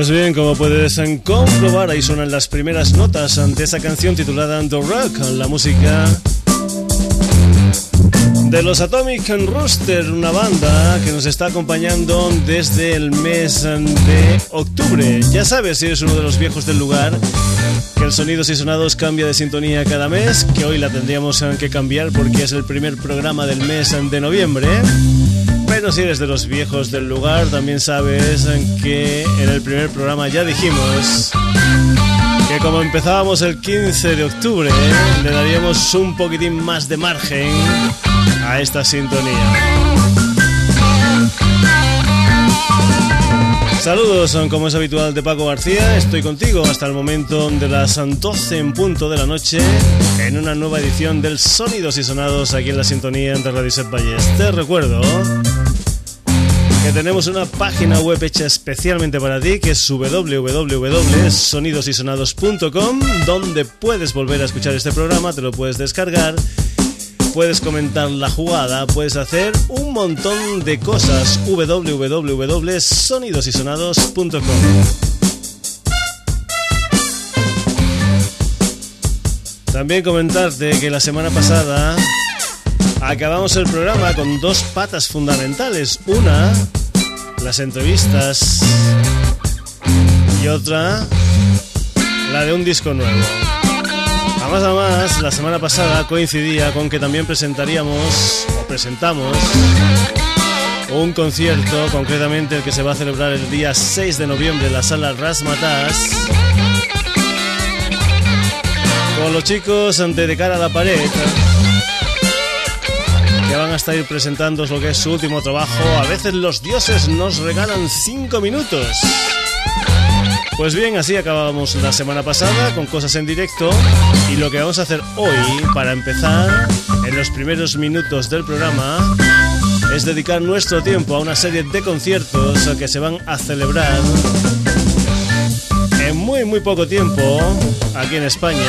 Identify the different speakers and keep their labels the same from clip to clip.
Speaker 1: Pues bien, como puedes comprobar, ahí suenan las primeras notas ante esa canción titulada The Rock, la música de los Atomic Rooster, una banda que nos está acompañando desde el mes de octubre. Ya sabes, si eres uno de los viejos del lugar, que el Sonidos y Sonados cambia de sintonía cada mes, que hoy la tendríamos que cambiar porque es el primer programa del mes de noviembre. Pero si eres de los viejos del lugar, también sabes que en el primer programa ya dijimos que como empezábamos el 15 de octubre, le daríamos un poquitín más de margen a esta sintonía. Saludos, como es habitual de Paco García, estoy contigo hasta el momento de las 12 en punto de la noche en una nueva edición del Sonidos y Sonados aquí en la sintonía de Radio Set Valles. Te recuerdo que tenemos una página web hecha especialmente para ti que es www.sonidosysonados.com donde puedes volver a escuchar este programa, te lo puedes descargar, puedes comentar la jugada, puedes hacer un montón de cosas www.sonidosysonados.com También comentarte que la semana pasada acabamos el programa con dos patas fundamentales. Una, las entrevistas. Y otra, la de un disco nuevo. A más a más, la semana pasada coincidía con que también presentaríamos, o presentamos, un concierto, concretamente el que se va a celebrar el día 6 de noviembre en la sala Rasmatas, con los chicos ante de cara a la pared que van a estar presentando lo que es su último trabajo. A veces los dioses nos regalan 5 minutos. Pues bien, así acabamos la semana pasada con cosas en directo y lo que vamos a hacer hoy para empezar en los primeros minutos del programa es dedicar nuestro tiempo a una serie de conciertos que se van a celebrar en muy muy poco tiempo aquí en España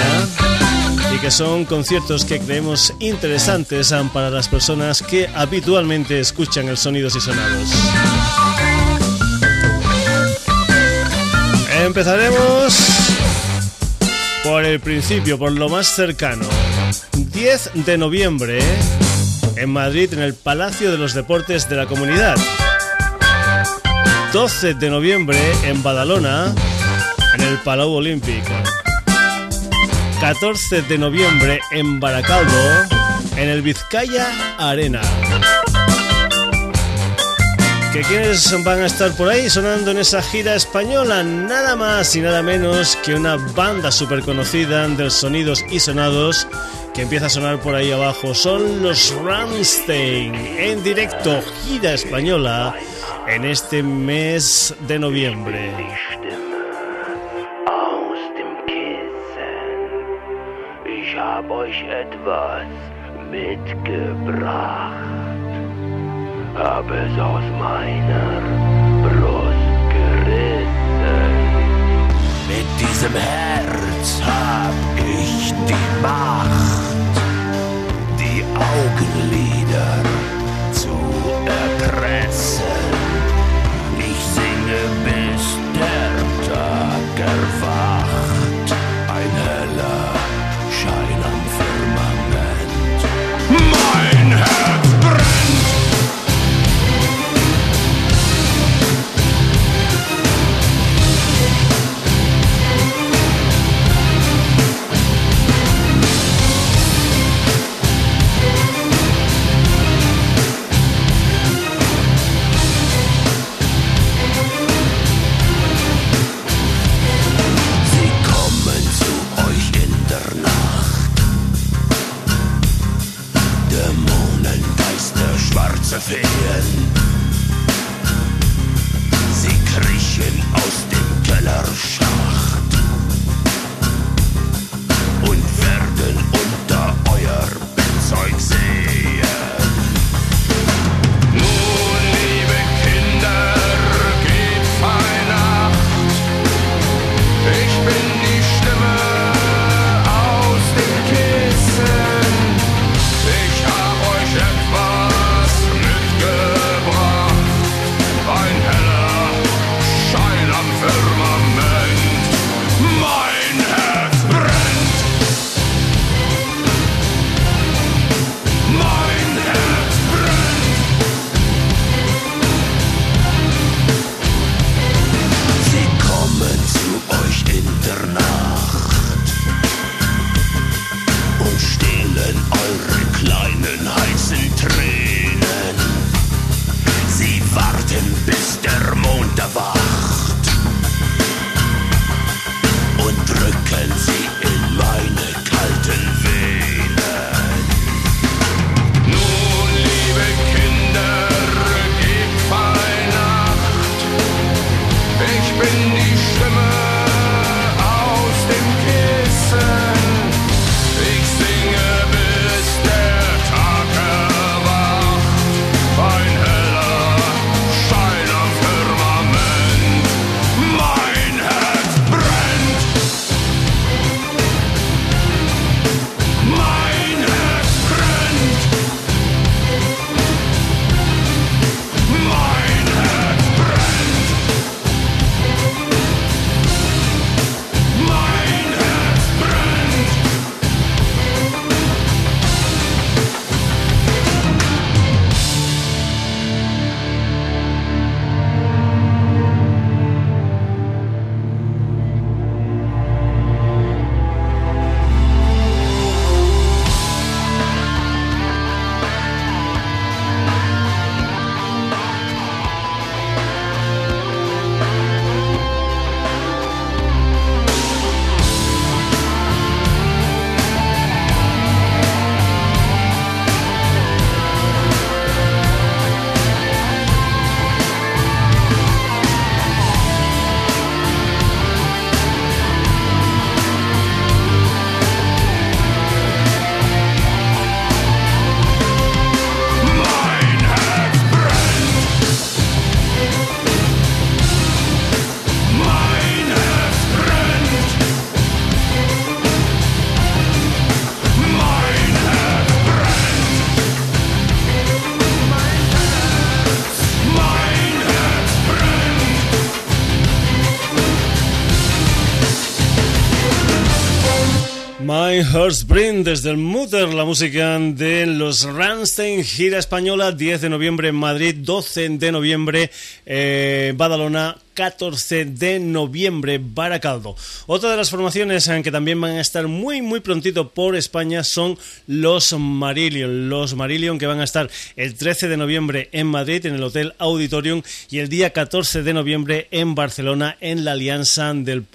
Speaker 1: y que son conciertos que creemos interesantes para las personas que habitualmente escuchan el sonidos y sonados. Empezaremos por el principio, por lo más cercano. 10 de noviembre en Madrid, en el Palacio de los Deportes de la Comunidad. 12 de noviembre en Badalona, en el Palau Olímpico. 14 de noviembre en Baracaldo, en el Vizcaya Arena. ¿Que quiénes van a estar por ahí sonando en esa gira española? Nada más y nada menos que una banda súper conocida del Sonidos y Sonados que empieza a sonar por ahí abajo. Son los Ramstein en directo, gira española en este mes de noviembre. Euch etwas mitgebracht. Hab es aus meiner Heartspring desde el Mutter, la música de los Ramstein, gira española, 10 de noviembre en Madrid, 12 de noviembre eh, Badalona, 14 de noviembre, Baracaldo. Otra de las formaciones que también van a estar muy muy prontito por España son los Marillion. Los Marillion que van a estar el 13 de noviembre en Madrid en el Hotel Auditorium y el día 14 de noviembre en Barcelona en la Alianza del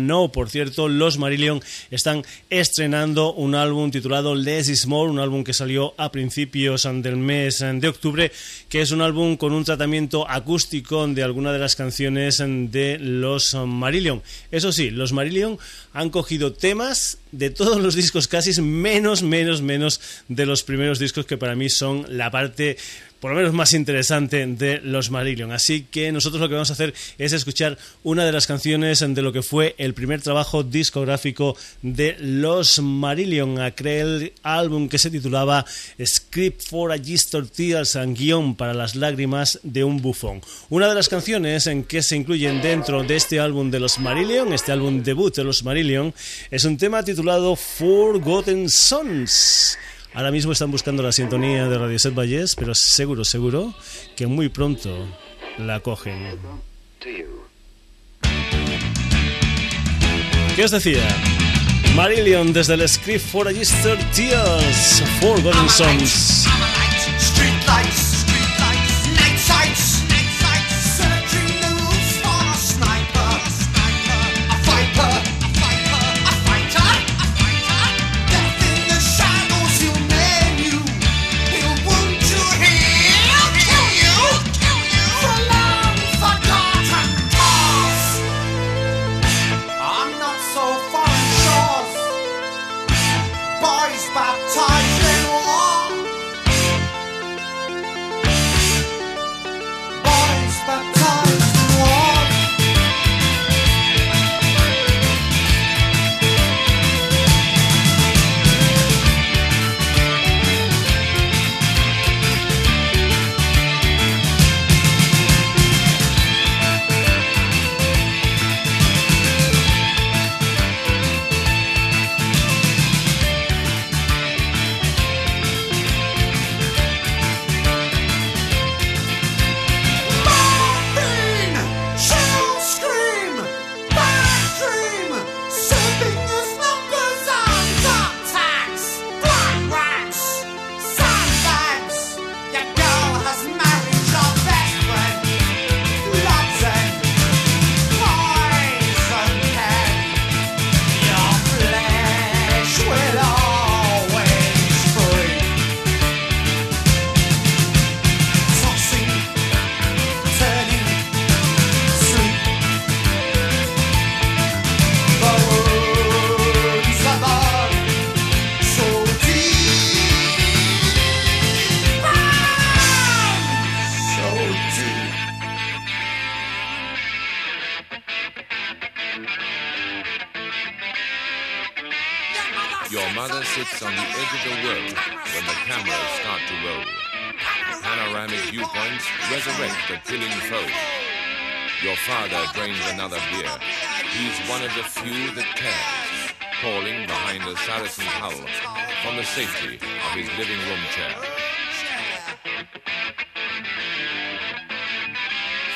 Speaker 1: No. Por cierto, los Marillion están estrenando un álbum titulado Less is More, un álbum que salió a principios del mes de octubre, que es un álbum con un tratamiento acústico de alguna de las canciones de los Marillion. Eso sí, los Marillion han cogido temas de todos los discos casi, menos, menos, menos de los primeros discos que para mí son la parte por lo menos más interesante de los Marillion. Así que nosotros lo que vamos a hacer es escuchar una de las canciones de lo que fue el primer trabajo discográfico de los Marillion, aquel álbum que se titulaba Script for a Gister Tears and Guión para las lágrimas de un bufón. Una de las canciones en que se incluyen dentro de este álbum de los Marillion, este álbum debut de los Marillion, es un tema titulado Forgotten Sons. Ahora mismo están buscando la sintonía de Radio Set Valles, pero seguro, seguro que muy pronto la cogen. ¿Qué os decía? Marillion desde el Script for Registered Tears, Forgotten.
Speaker 2: Sons,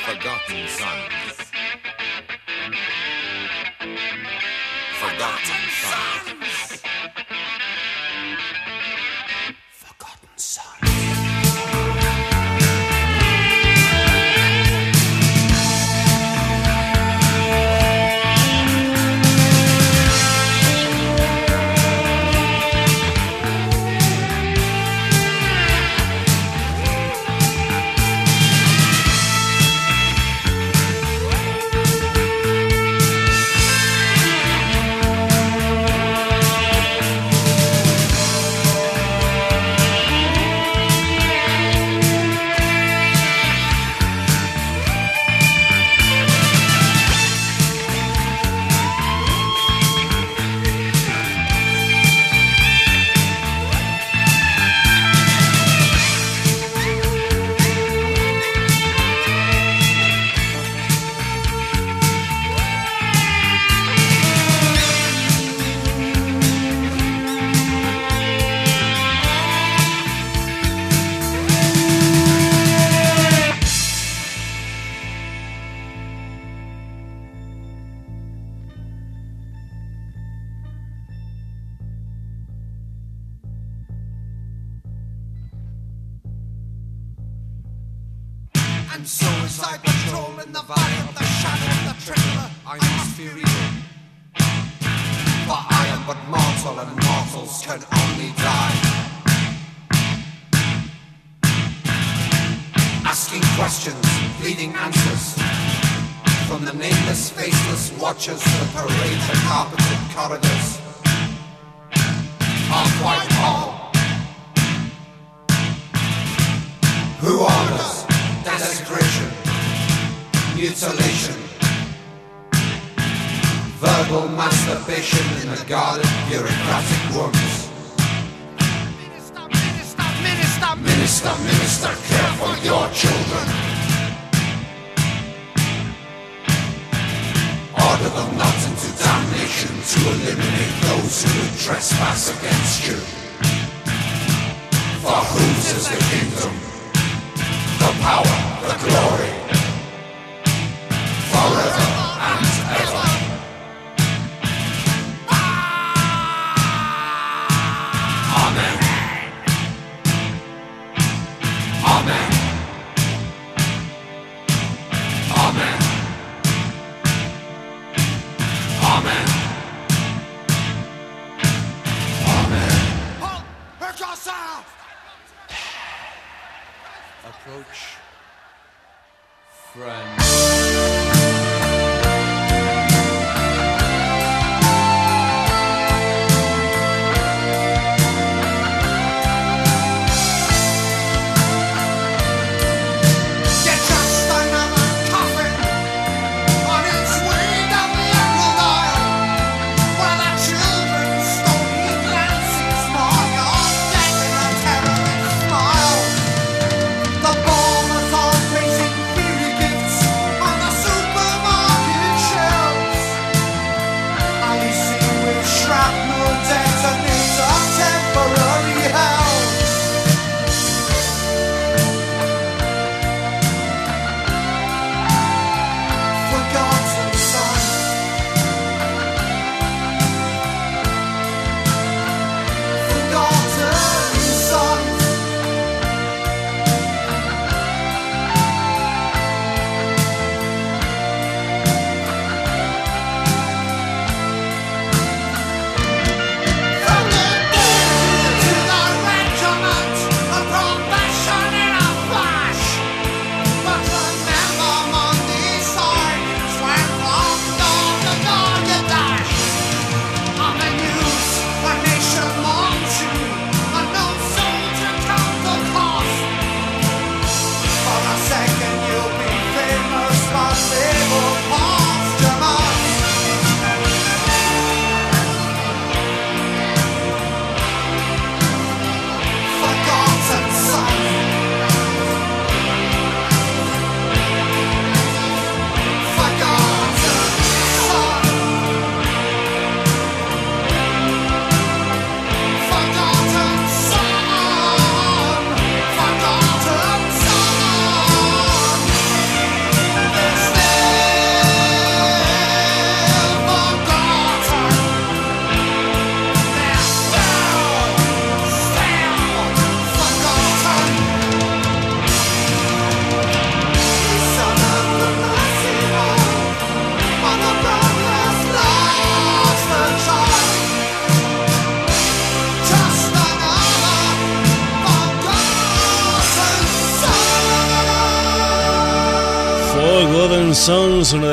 Speaker 2: forgotten sons.
Speaker 3: Forgotten
Speaker 4: sons. mutilation, verbal masturbation in the garden bureaucratic worms. Minister, minister, minister, care for your children. Order them not into damnation to eliminate those who would trespass against you. For whose is the kingdom, the power, the glory?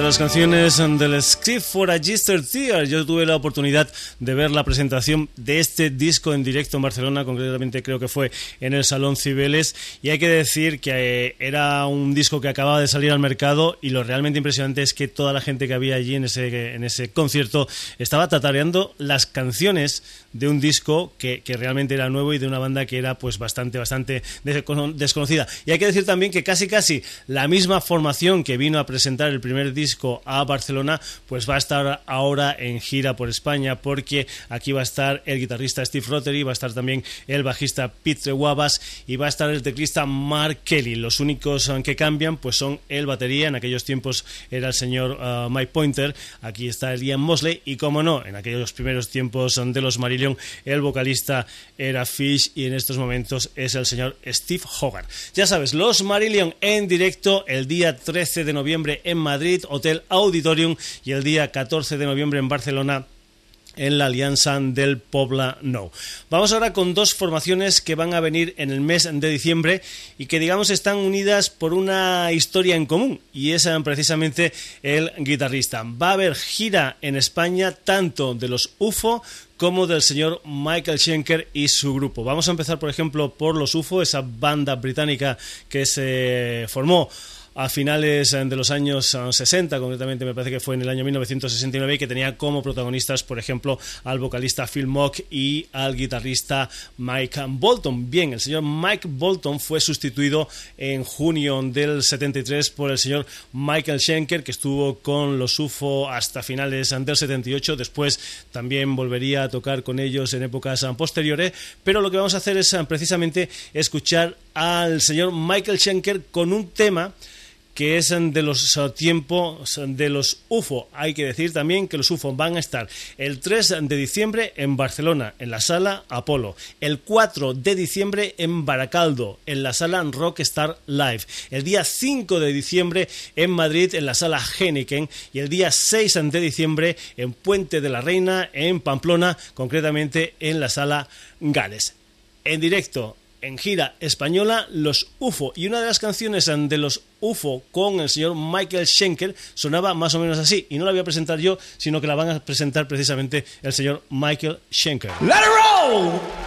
Speaker 1: Las canciones del Script for a Gister Theater. Yo tuve la oportunidad de ver la presentación de este disco en directo en Barcelona, concretamente creo que fue en el Salón Cibeles, y hay que decir que eh, era un disco que acababa de salir al mercado y lo realmente impresionante es que toda la gente que había allí en ese, en ese concierto estaba tatareando las canciones de un disco que, que realmente era nuevo y de una banda que era pues bastante, bastante desconocida. Y hay que decir también que casi, casi la misma formación que vino a presentar el primer disco a Barcelona, pues va a estar ahora en gira por España, porque aquí va a estar el guitarrista Steve Rotary, va a estar también el bajista Pete Wabas y va a estar el teclista Mark Kelly. Los únicos eh, que cambian pues son el batería, en aquellos tiempos era el señor uh, Mike Pointer, aquí está el Ian Mosley y como no, en aquellos primeros tiempos de los Marillion, el vocalista era Fish y en estos momentos es el señor Steve Hogarth. Ya sabes, los Marillion en directo el día 13 de noviembre en Madrid, Hotel Auditorium, y el día 14 de noviembre en Barcelona, en la alianza del Pobla No. Vamos ahora con dos formaciones que van a venir en el mes de diciembre y que digamos están unidas por una historia en común y es eh, precisamente el guitarrista. Va a haber gira en España tanto de los UFO como del señor Michael Schenker y su grupo. Vamos a empezar, por ejemplo, por los UFO, esa banda británica que se formó a finales eh, de los años 60, eh, concretamente me parece que fue en el año 1969, y que tenía como protagonistas, por ejemplo, al vocalista Phil Mock y al guitarrista Mike Bolton. Bien, el señor Mike Bolton fue sustituido en junio del 73 por el señor Michael Schenker, que estuvo con los UFO hasta finales del 78, después también volvería a tocar con ellos en épocas posteriores, pero lo que vamos a hacer es precisamente escuchar al señor Michael Schenker con un tema que es de los tiempos de los UFO. Hay que decir también que los UFO van a estar el 3 de diciembre en Barcelona, en la sala Apolo, el 4 de diciembre en Baracaldo, en la sala Rockstar Live, el día 5 de diciembre en Madrid, en la sala Heineken, y el día 6 de diciembre en Puente de la Reina, en Pamplona, concretamente en la sala Gales. En directo en gira española Los UFO y una de las canciones de Los UFO con el señor Michael Schenker sonaba más o menos así y no la voy a presentar yo sino que la van a presentar precisamente el señor Michael Schenker.
Speaker 5: Let it roll.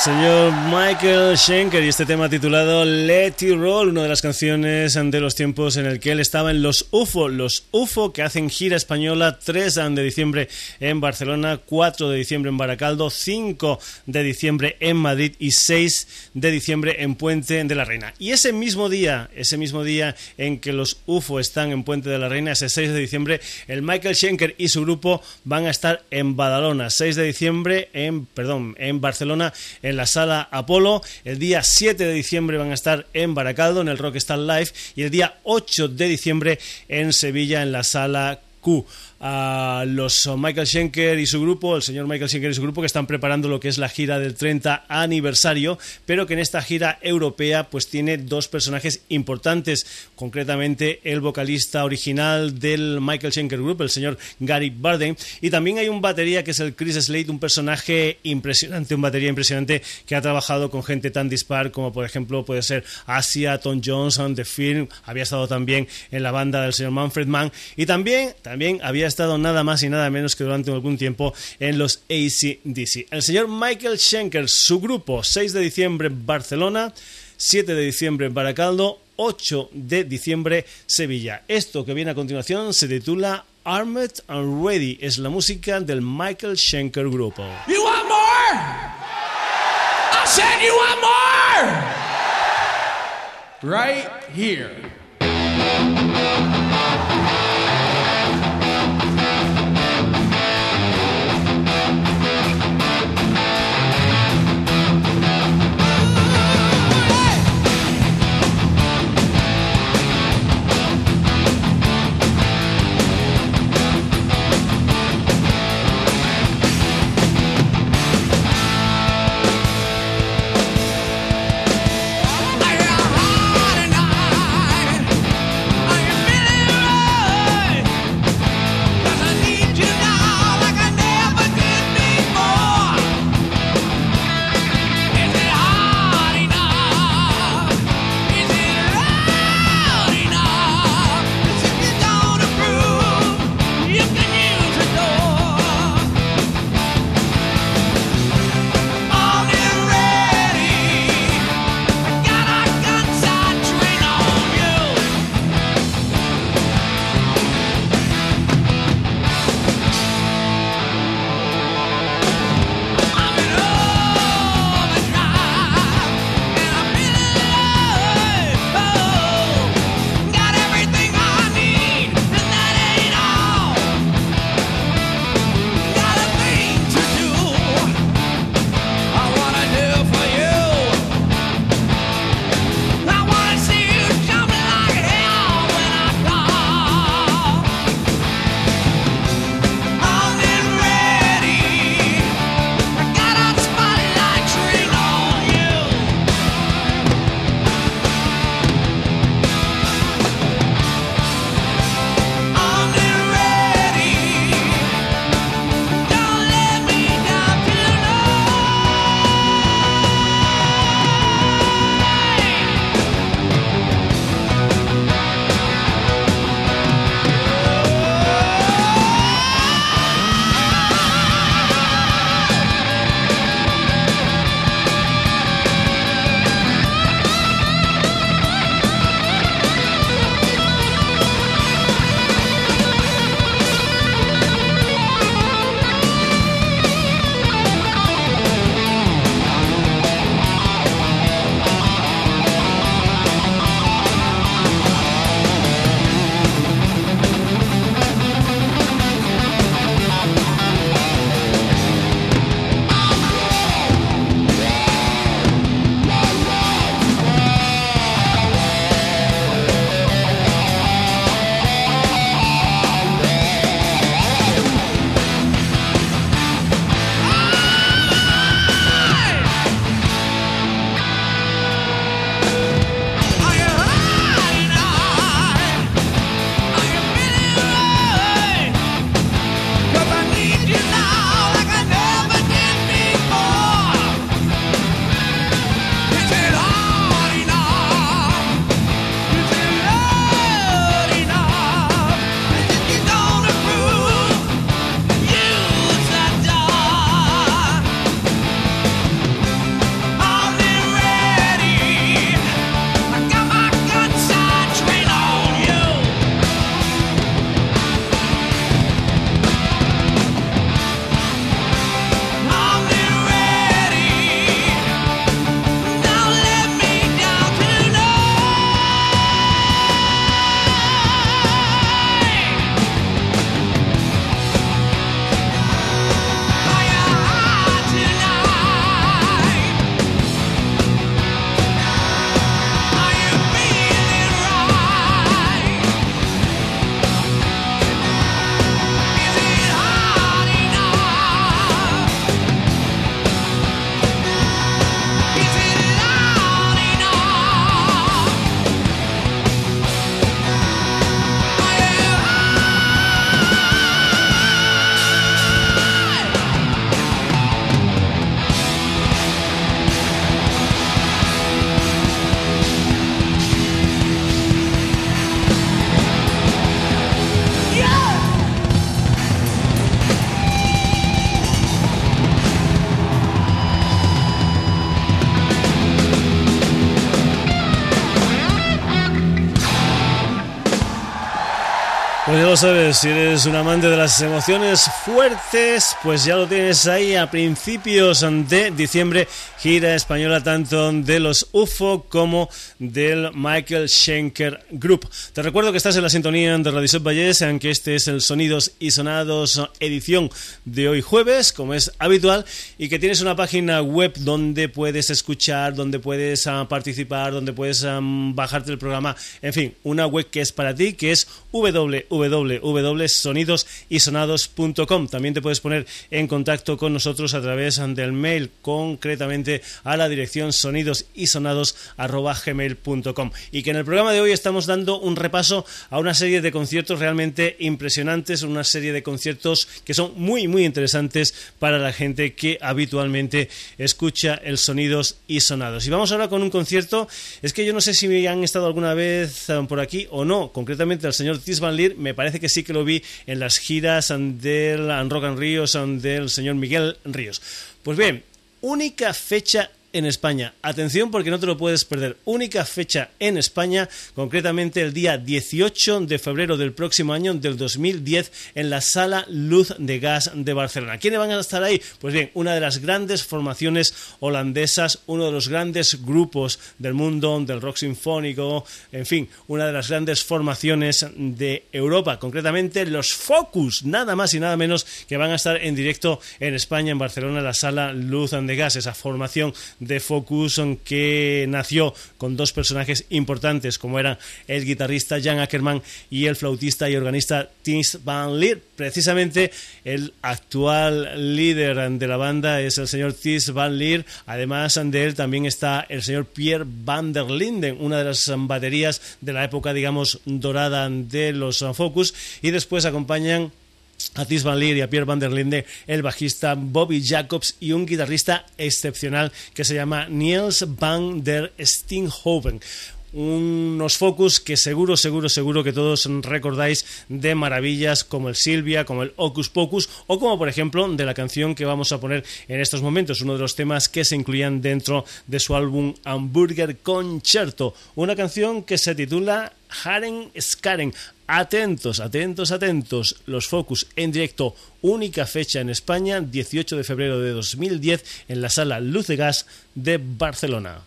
Speaker 1: Señor Michael Schenker y este tema titulado Let It Roll, una de las canciones de los tiempos en el que él estaba en los UFO, los UFO que hacen gira española 3 de diciembre en Barcelona, 4 de diciembre en Baracaldo, 5 de diciembre en Madrid y 6 de diciembre en Puente de la Reina. Y ese mismo día, ese mismo día en que los UFO están en Puente de la Reina, ese 6 de diciembre, el Michael Schenker y su grupo van a estar en Badalona, 6 de diciembre en, perdón, en Barcelona en la sala Apolo. El día 7 de diciembre van a estar en Baracaldo, en el Rockstar Live. Y el día 8 de diciembre en Sevilla, en la sala Q a los Michael Schenker y su grupo, el señor Michael Schenker y su grupo, que están preparando lo que es la gira del 30 aniversario, pero que en esta gira europea pues tiene dos personajes importantes, concretamente el vocalista original del Michael Schenker Group, el señor Gary Barden, y también hay un batería que es el Chris Slade, un personaje impresionante, un batería impresionante que ha trabajado con gente tan dispar como por ejemplo puede ser Asia, Tom Johnson, The Film, había estado también en la banda del señor Manfred Mann, y también, también había estado nada más y nada menos que durante algún tiempo en los ACDC. El señor Michael Schenker, su grupo, 6 de diciembre Barcelona, 7 de diciembre Baracaldo, 8 de diciembre Sevilla. Esto que viene a continuación se titula Armed and Ready, es la música del Michael Schenker Grupo.
Speaker 5: You want more? I said you want more! Right here.
Speaker 1: Sabes, si eres un amante de las emociones fuertes, pues ya lo tienes ahí a principios de diciembre, gira española tanto de los UFO como del Michael Schenker Group. Te recuerdo que estás en la sintonía de Radio Set Valles, aunque este es el Sonidos y Sonados edición de hoy jueves, como es habitual, y que tienes una página web donde puedes escuchar, donde puedes uh, participar, donde puedes um, bajarte el programa, en fin, una web que es para ti, que es www www.sonidosisonados.com. También te puedes poner en contacto con nosotros a través del mail, concretamente a la dirección sonidosisonados.gmail.com. Y que en el programa de hoy estamos dando un repaso a una serie de conciertos realmente impresionantes, una serie de conciertos que son muy, muy interesantes para la gente que habitualmente escucha el Sonidos y Sonados. Y vamos ahora con un concierto, es que yo no sé si han estado alguna vez eh, por aquí o no, concretamente el señor Tis Van Leer, me parece que sí que lo vi en las giras del Rock and Ríos del señor Miguel Ríos. Pues bien, única fecha en España. Atención porque no te lo puedes perder. Única fecha en España, concretamente el día 18 de febrero del próximo año, del 2010, en la Sala Luz de Gas de Barcelona. ¿Quiénes van a estar ahí? Pues bien, una de las grandes formaciones holandesas, uno de los grandes grupos del mundo del rock sinfónico, en fin, una de las grandes formaciones de Europa, concretamente los Focus, nada más y nada menos que van a estar en directo en España, en Barcelona, en la Sala Luz de Gas, esa formación de Focus que nació con dos personajes importantes como eran el guitarrista Jan Ackerman y el flautista y organista Tins Van Leer. Precisamente el actual líder de la banda es el señor Tis Van Leer. Además de él también está el señor Pierre Van der Linden, una de las baterías de la época, digamos, dorada de los Focus. Y después acompañan a Tis Van Leer y a Pierre Van der Linde, el bajista Bobby Jacobs y un guitarrista excepcional que se llama Niels Van der Steenhoven unos focus que seguro, seguro, seguro que todos recordáis de maravillas como el Silvia, como el Ocus Pocus o como por ejemplo de la canción que vamos a poner en estos momentos, uno de los temas que se incluían dentro de su álbum Hamburger Concerto, una canción que se titula Haren Skaren. Atentos, atentos, atentos. Los Focus en directo, única fecha en España, 18 de febrero de 2010, en la sala Luz de Gas de Barcelona.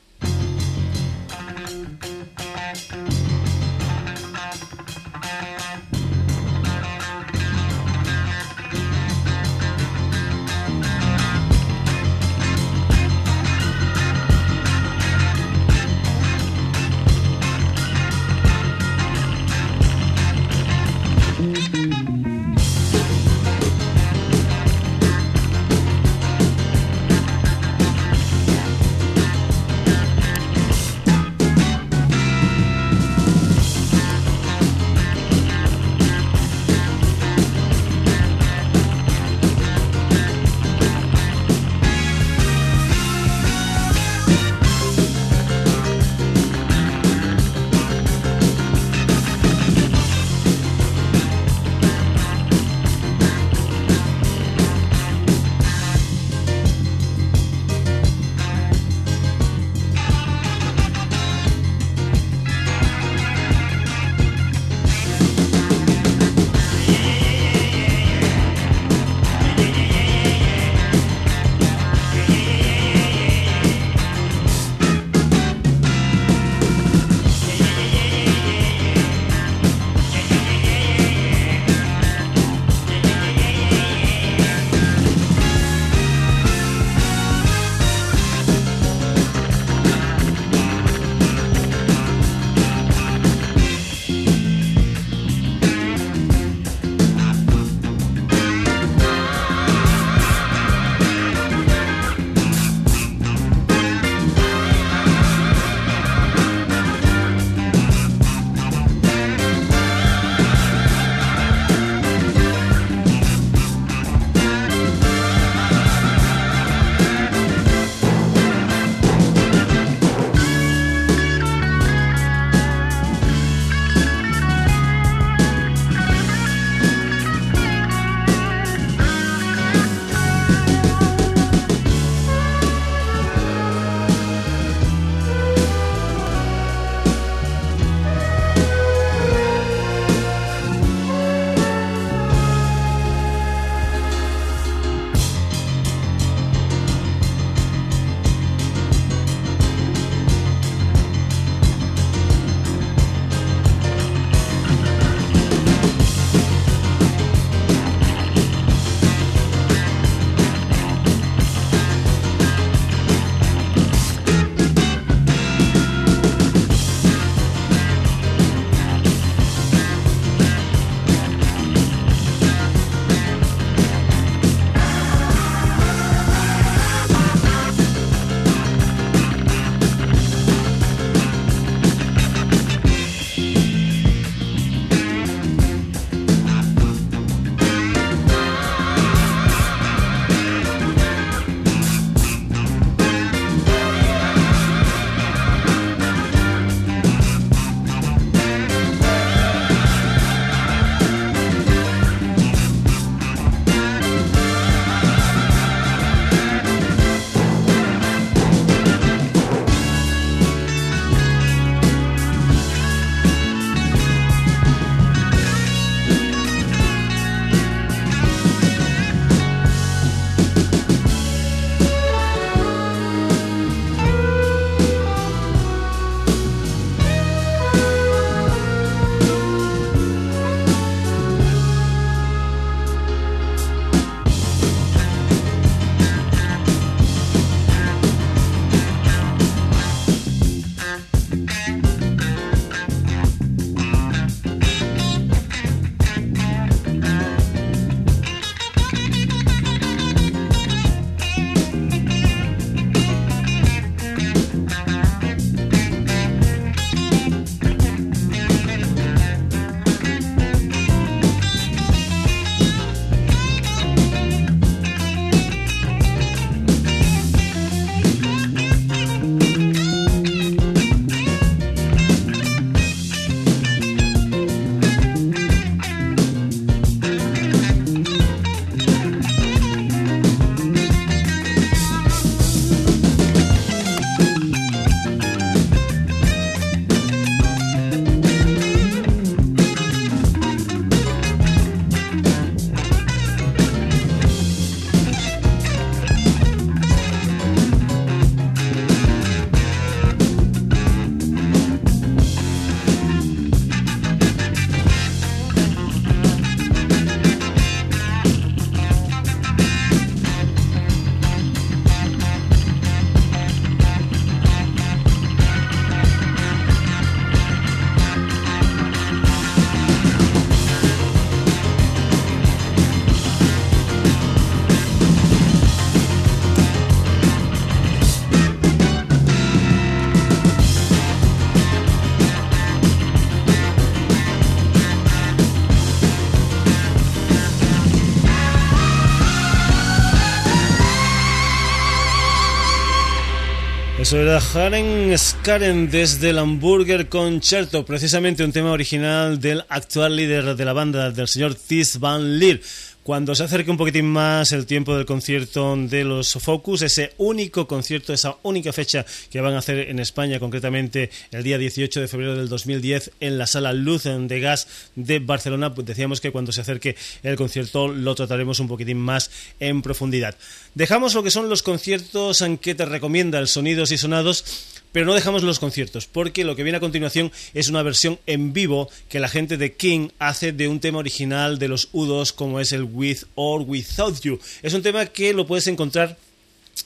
Speaker 6: Eso era Haren Skaren desde el Hamburger Concerto, precisamente un tema original del actual líder de la banda, del señor Tis Van Leer. Cuando se acerque un poquitín más el tiempo del concierto de los Focus, ese único concierto, esa única fecha que van a hacer en España, concretamente el día 18 de febrero del 2010 en la sala Luz de Gas de Barcelona, pues decíamos que cuando se acerque el concierto lo trataremos un poquitín más en profundidad. Dejamos lo que son los conciertos en que te recomienda el Sonidos y Sonados pero no dejamos los conciertos, porque lo que viene a continuación es una versión en vivo que la gente de King hace de un tema original de los U2 como es el With or Without You. Es un tema que lo puedes encontrar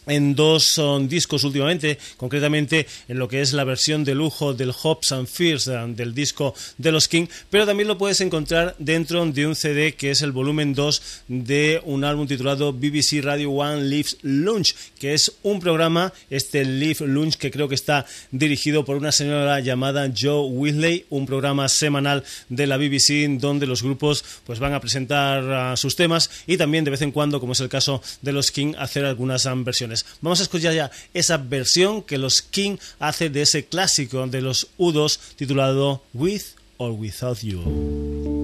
Speaker 6: en dos discos últimamente, concretamente en lo que es la versión de lujo del Hops and Fears del disco de los King, pero también lo puedes encontrar dentro de un CD que es el volumen 2 de un álbum titulado BBC Radio One Live Lunch, que es un programa, este Live Lunch, que creo que está dirigido por una señora llamada Joe Whitley, un programa semanal de la BBC donde los grupos pues van a presentar uh, sus temas y también de vez en cuando, como es el caso de los King, hacer algunas um, Vamos a escuchar ya esa versión que los King hace de ese clásico de los U2 titulado With or Without You.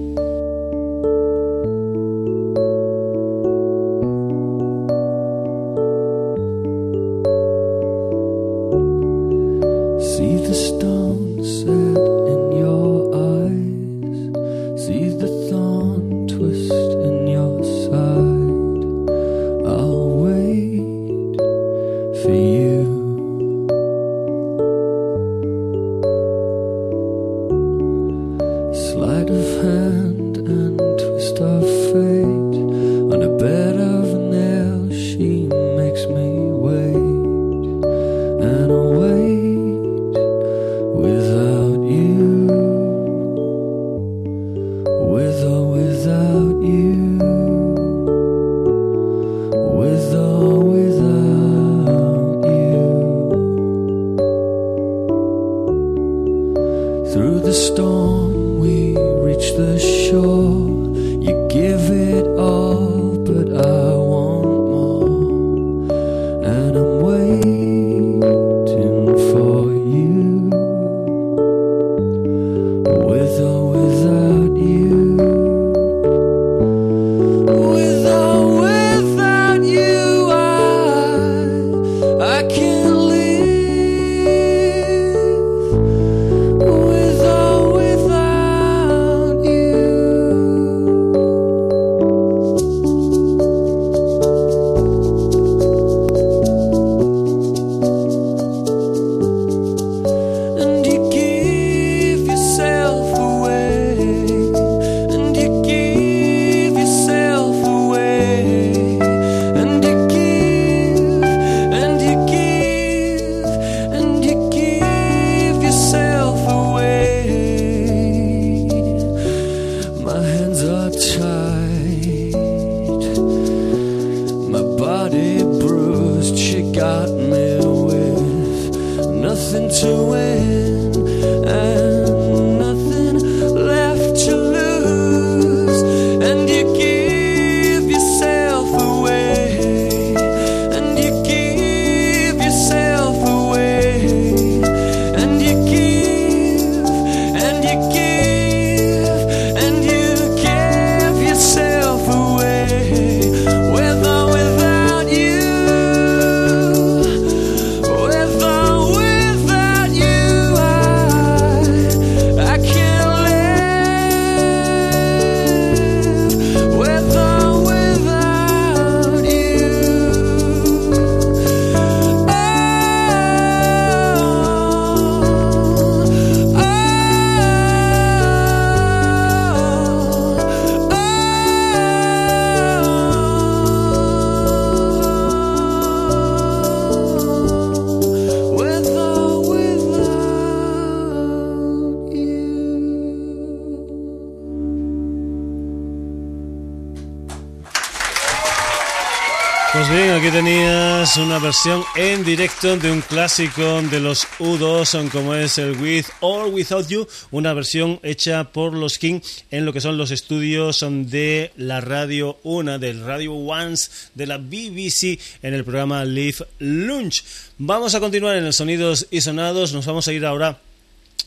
Speaker 1: Aquí tenías una versión en directo de un clásico de los U2 como es el With or Without You, una versión hecha por los King en lo que son los estudios de la Radio 1, del Radio Ones de la BBC en el programa Live Lunch. Vamos a continuar en el Sonidos y Sonados, nos vamos a ir ahora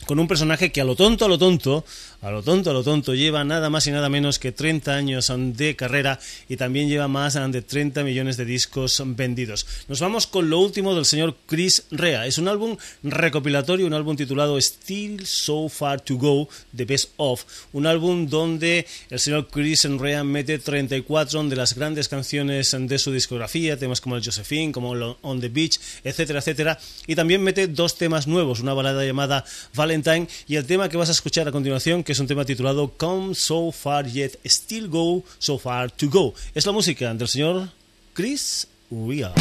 Speaker 1: con un personaje que a lo tonto, a lo tonto, a lo tonto, a lo tonto, lleva nada más y nada menos que 30 años de carrera y también lleva más de 30 millones de discos vendidos. Nos vamos con lo último del señor Chris Rea. Es un álbum recopilatorio, un álbum titulado Still So Far to Go, The Best Of, un álbum donde el señor Chris Rea mete 34 de las grandes canciones de su discografía, temas como el Josephine, como On the Beach, etcétera, etcétera, y también mete dos temas nuevos, una balada llamada Valentine y el tema que vas a escuchar a continuación que es un tema titulado Come So Far Yet Still Go So Far To Go. Es la música del señor Chris Ria.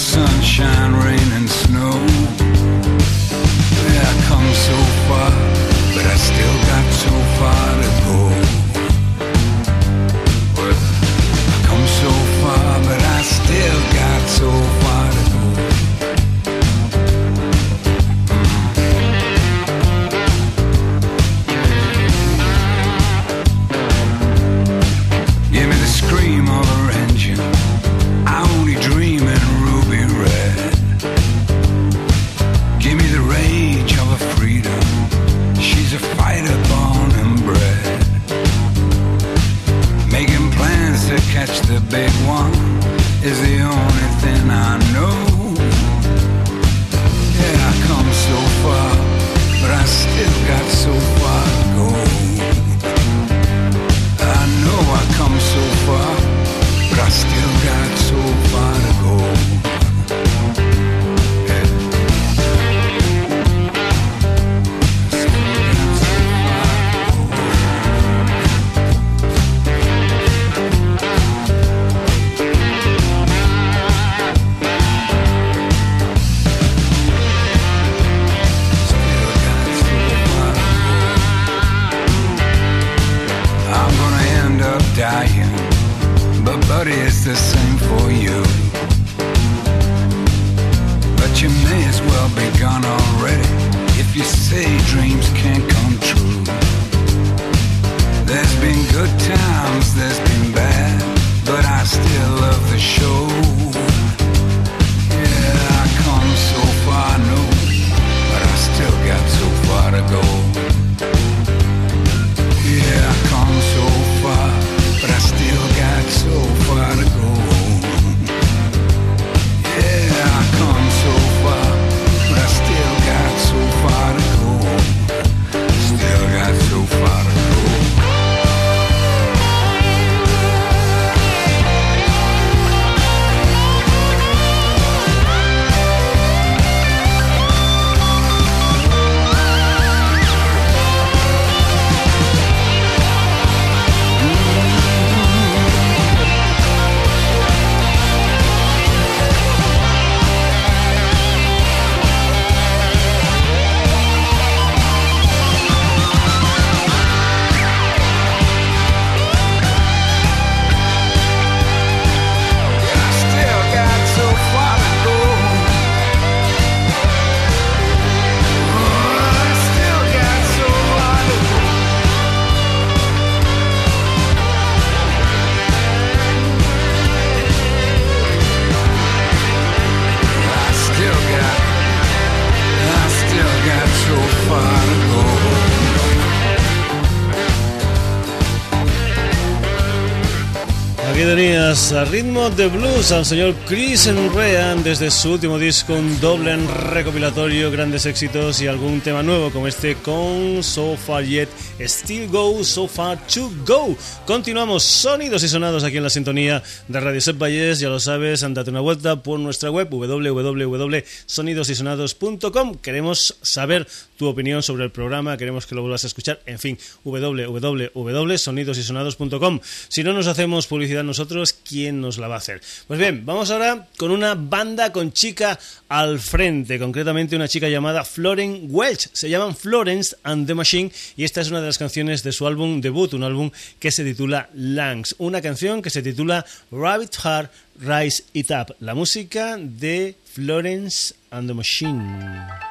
Speaker 7: Sunshine, rain, and snow. Yeah, I come so far, but I still got so far to go. A
Speaker 1: ritmo de blues al señor Chris Rean desde su último disco, un doble recopilatorio, grandes éxitos y algún tema nuevo como este con So Far Yet, Still Go, So Far To Go. Continuamos sonidos y sonados aquí en la sintonía de Radio Set Valles, ya lo sabes, andate una vuelta por nuestra web www.sonidosysonados.com. Queremos saber tu opinión sobre el programa, queremos que lo vuelvas a escuchar, en fin, www.sonidosysonados.com. Si no nos hacemos publicidad nosotros, ¿quién nos la va a hacer? Pues bien, vamos ahora con una banda con chica al frente, concretamente una chica llamada Florence Welch. Se llaman Florence and the Machine y esta es una de las canciones de su álbum debut, un álbum que se titula Langs, una canción que se titula Rabbit Heart Rise It Up, la música de Florence and the Machine.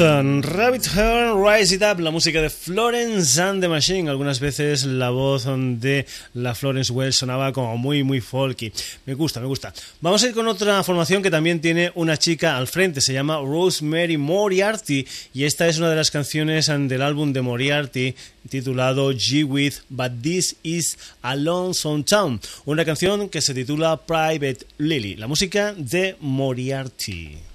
Speaker 8: Rabbit Hair, Rise It Up, la música de Florence and the Machine. Algunas veces la voz de la Florence Wells sonaba como muy, muy folky. Me gusta, me gusta. Vamos a ir con otra formación que también tiene una chica al frente. Se llama Rosemary Moriarty y esta es una de las canciones del álbum de Moriarty titulado G With, But This Is a Lonesome Town. Una canción que se titula Private Lily. La música de Moriarty.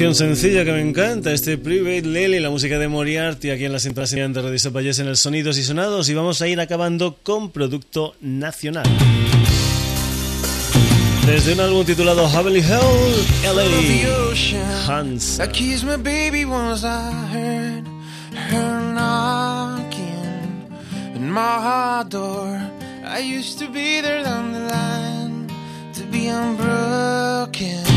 Speaker 8: Canción sencilla que me encanta, este Private Lily, la música de Moriarty, aquí en la sintonía de Radio Sopayes en el Sonidos y Sonados, y vamos a ir acabando con producto nacional. Desde un álbum titulado Heavenly Hell, LA. Hans.
Speaker 3: That keys my baby once I heard her knocking in my heart door. I used to be there down the line to be unbroken.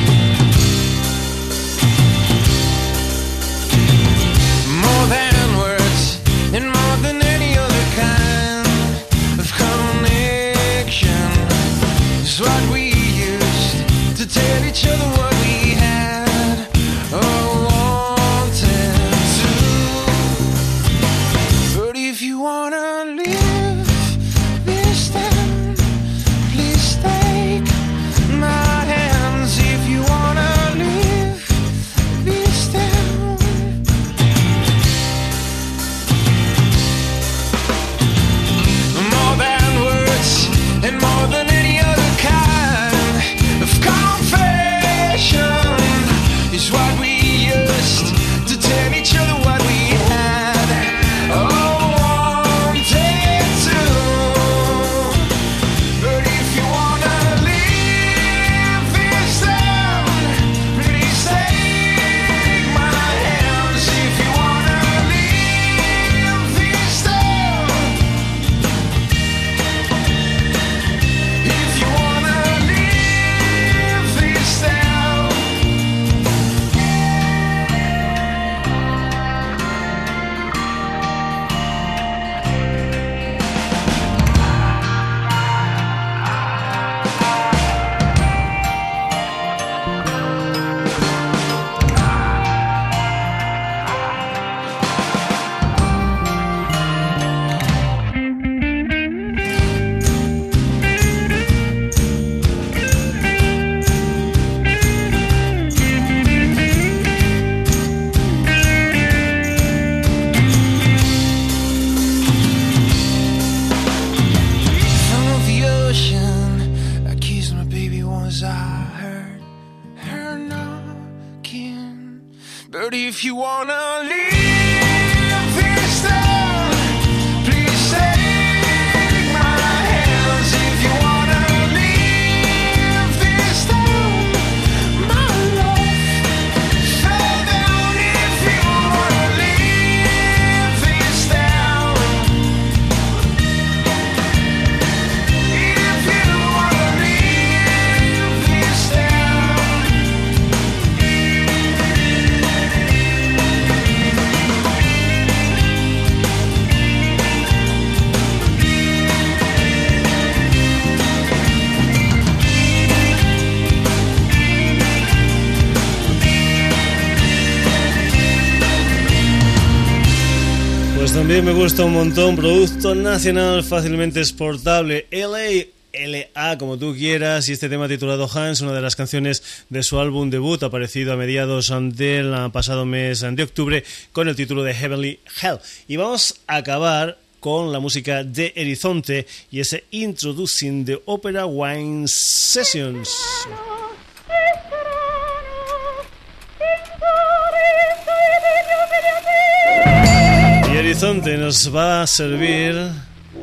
Speaker 3: And more than
Speaker 1: gusta un montón, producto nacional fácilmente exportable, LA. LA, como tú quieras, y este tema titulado Hans, una de las canciones de su álbum debut, aparecido a mediados del pasado mes de octubre, con el título de Heavenly Hell. Y vamos a acabar con la música de Erizonte y ese Introducing the Opera Wine Sessions. Horizonte nos va a servir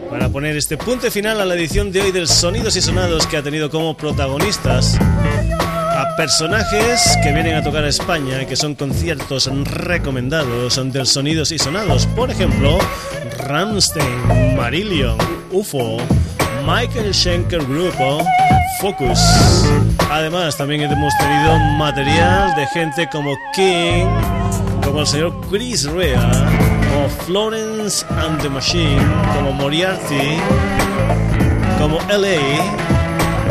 Speaker 1: para poner este punto final a la edición de hoy del Sonidos y Sonados que ha tenido como protagonistas a personajes que vienen a tocar a España, que son conciertos recomendados del Sonidos y Sonados. Por ejemplo, Ramstein, Marillion, UFO, Michael Schenker Grupo, Focus. Además, también hemos tenido material de gente como King, como el señor Chris Rea, Florence and the Machine, como Moriarty, como LA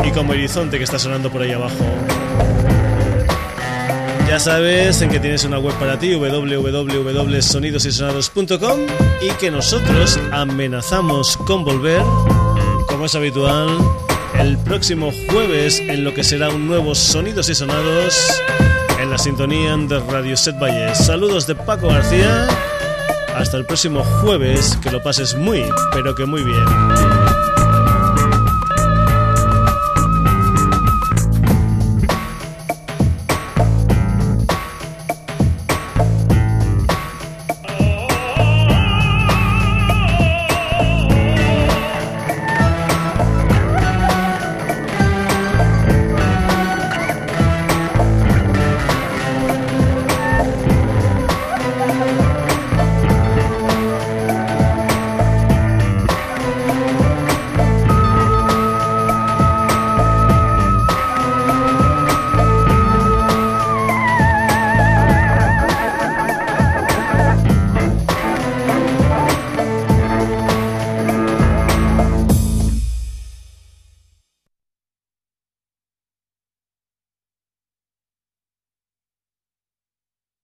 Speaker 1: y como Horizonte que está sonando por ahí abajo. Ya sabes en que tienes una web para ti, www.sonidosysonados.com y que nosotros amenazamos con volver, como es habitual, el próximo jueves en lo que será un nuevo Sonidos y Sonados en la sintonía de Radio Set Valles. Saludos de Paco García. Hasta el próximo jueves, que lo pases muy, pero que muy bien.